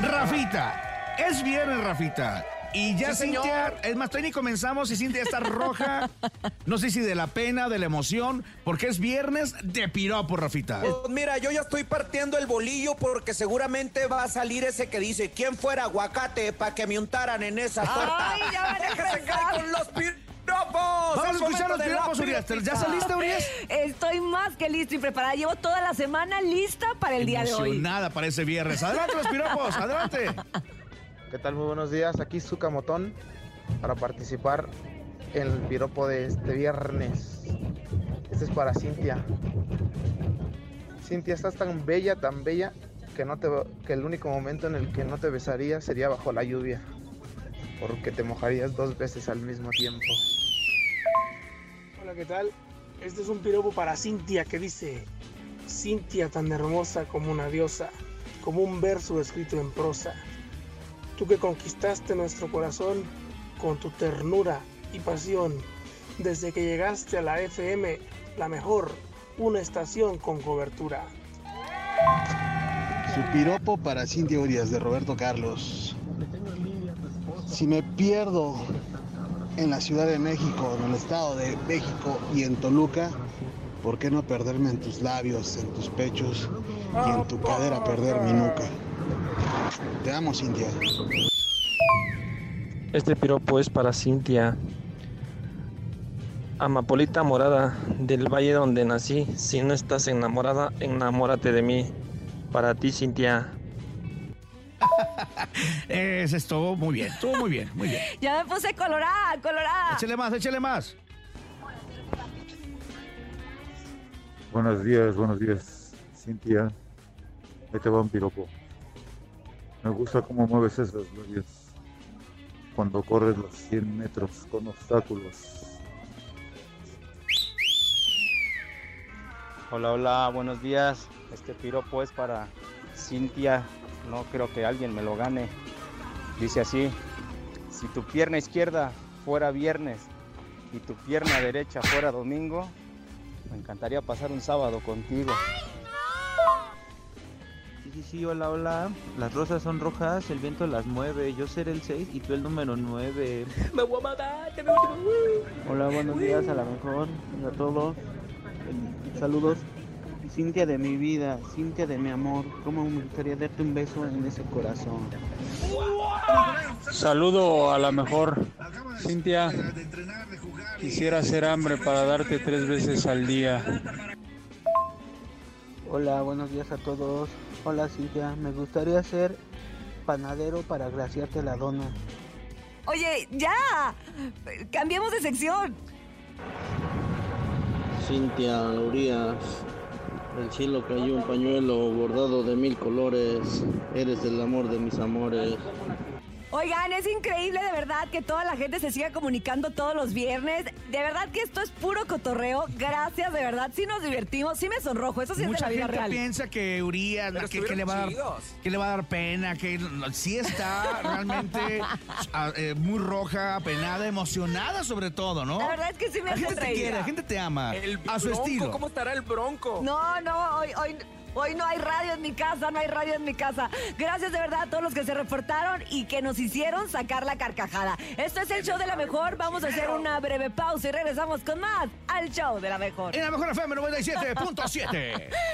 Rafita, es viernes, Rafita. Y ya Sí, señor. Cintia, es más, todavía ni comenzamos y Cintia está roja. No sé si de la pena, de la emoción, porque es viernes de piropo, Rafita. Pues mira, yo ya estoy partiendo el bolillo porque seguramente va a salir ese que dice, ¿quién fuera aguacate para que me untaran en esa torta? Ay, ya van a ¡Déjese empezar. caer con los piropos! Vamos a Es escuchar los piropos, Urias. ¿Ya saliste, Urias? Estoy más que lista y preparada. Llevo toda la semana lista para el día de hoy. Emocionada para ese viernes. Adelante los piropos, adelante. ¿Qué tal? Muy buenos días. Aquí Zuka Motón para participar en el piropo de este viernes. Este es para Cintia. Cintia, estás tan bella, tan bella que no te que el único momento en el que no te besaría sería bajo la lluvia, porque te mojarías dos veces al mismo tiempo. Hola, ¿qué tal? Este es un piropo para Cintia que dice, Cintia tan hermosa como una diosa, como un verso escrito en prosa. Tú que conquistaste nuestro corazón con tu ternura y pasión, desde que llegaste a la FM, la mejor, una estación con cobertura. Su piropo para Cintia Urias de Roberto Carlos. Si me pierdo en la Ciudad de México, en el Estado de México y en Toluca, ¿por qué no perderme en tus labios, en tus pechos y en tu cadera perder mi nuca? Te amo, Cintia. Este piropo es para Cintia. Amapolita morada del valle donde nací. Si no estás enamorada, enamórate de mí. Para ti, Cintia. Ese estuvo muy bien, estuvo muy bien, muy bien. Ya me puse colorada, colorada. Échale más, échale más. Buenos días, buenos días, Cintia. Ahí te va un piropo. Me gusta cómo mueves esas labios cuando corres los 100 metros con obstáculos. Hola, hola, buenos días. Este piropo es para Cintia. No creo que alguien me lo gane. Dice así, si tu pierna izquierda fuera viernes y tu pierna derecha fuera domingo, me encantaría pasar un sábado contigo. Sí, sí, sí, hola, hola. Las rosas son rojas, el viento las mueve. Yo seré el 6 y tú el número 9. Me voy a matar, te me voy a Hola, buenos días a la mejor. A todos. Saludos. Cintia de mi vida, Cintia de mi amor. ¿Cómo me gustaría darte un beso en ese corazón? Saludo a la mejor. Cintia, quisiera hacer hambre para darte tres veces al día. Hola, buenos días a todos. Hola, Cintia. Me gustaría ser panadero para glaciarte la dona. Oye, ya. Cambiemos de sección. Cintia Urias, del cielo cayó un pañuelo bordado de mil colores, eres el amor de mis amores. Oigan, es increíble de verdad que toda la gente se siga comunicando todos los viernes. De verdad que esto es puro cotorreo. Gracias, de verdad. Sí nos divertimos, sí me sonrojo. Eso sí es de Mucha la vida gente real. piensa que Urias, Pero que, que le va a dar, chidos. que le va a dar pena, que sí está realmente eh, muy roja, apenada, emocionada sobre todo, ¿no? La verdad es que sí me La gente te reír. quiere, la gente te ama, El a su bronco, estilo. ¿Cómo estará el bronco? No, no, hoy, hoy, hoy no hay radio en mi casa, no hay radio en mi casa. Gracias de verdad a todos los que se reportaron y que nos hicieron sacar la carcajada. Esto es el show de la mejor. Vamos a hacer una breve pausa y regresamos con más al show de la mejor. En la mejor FM 97.7.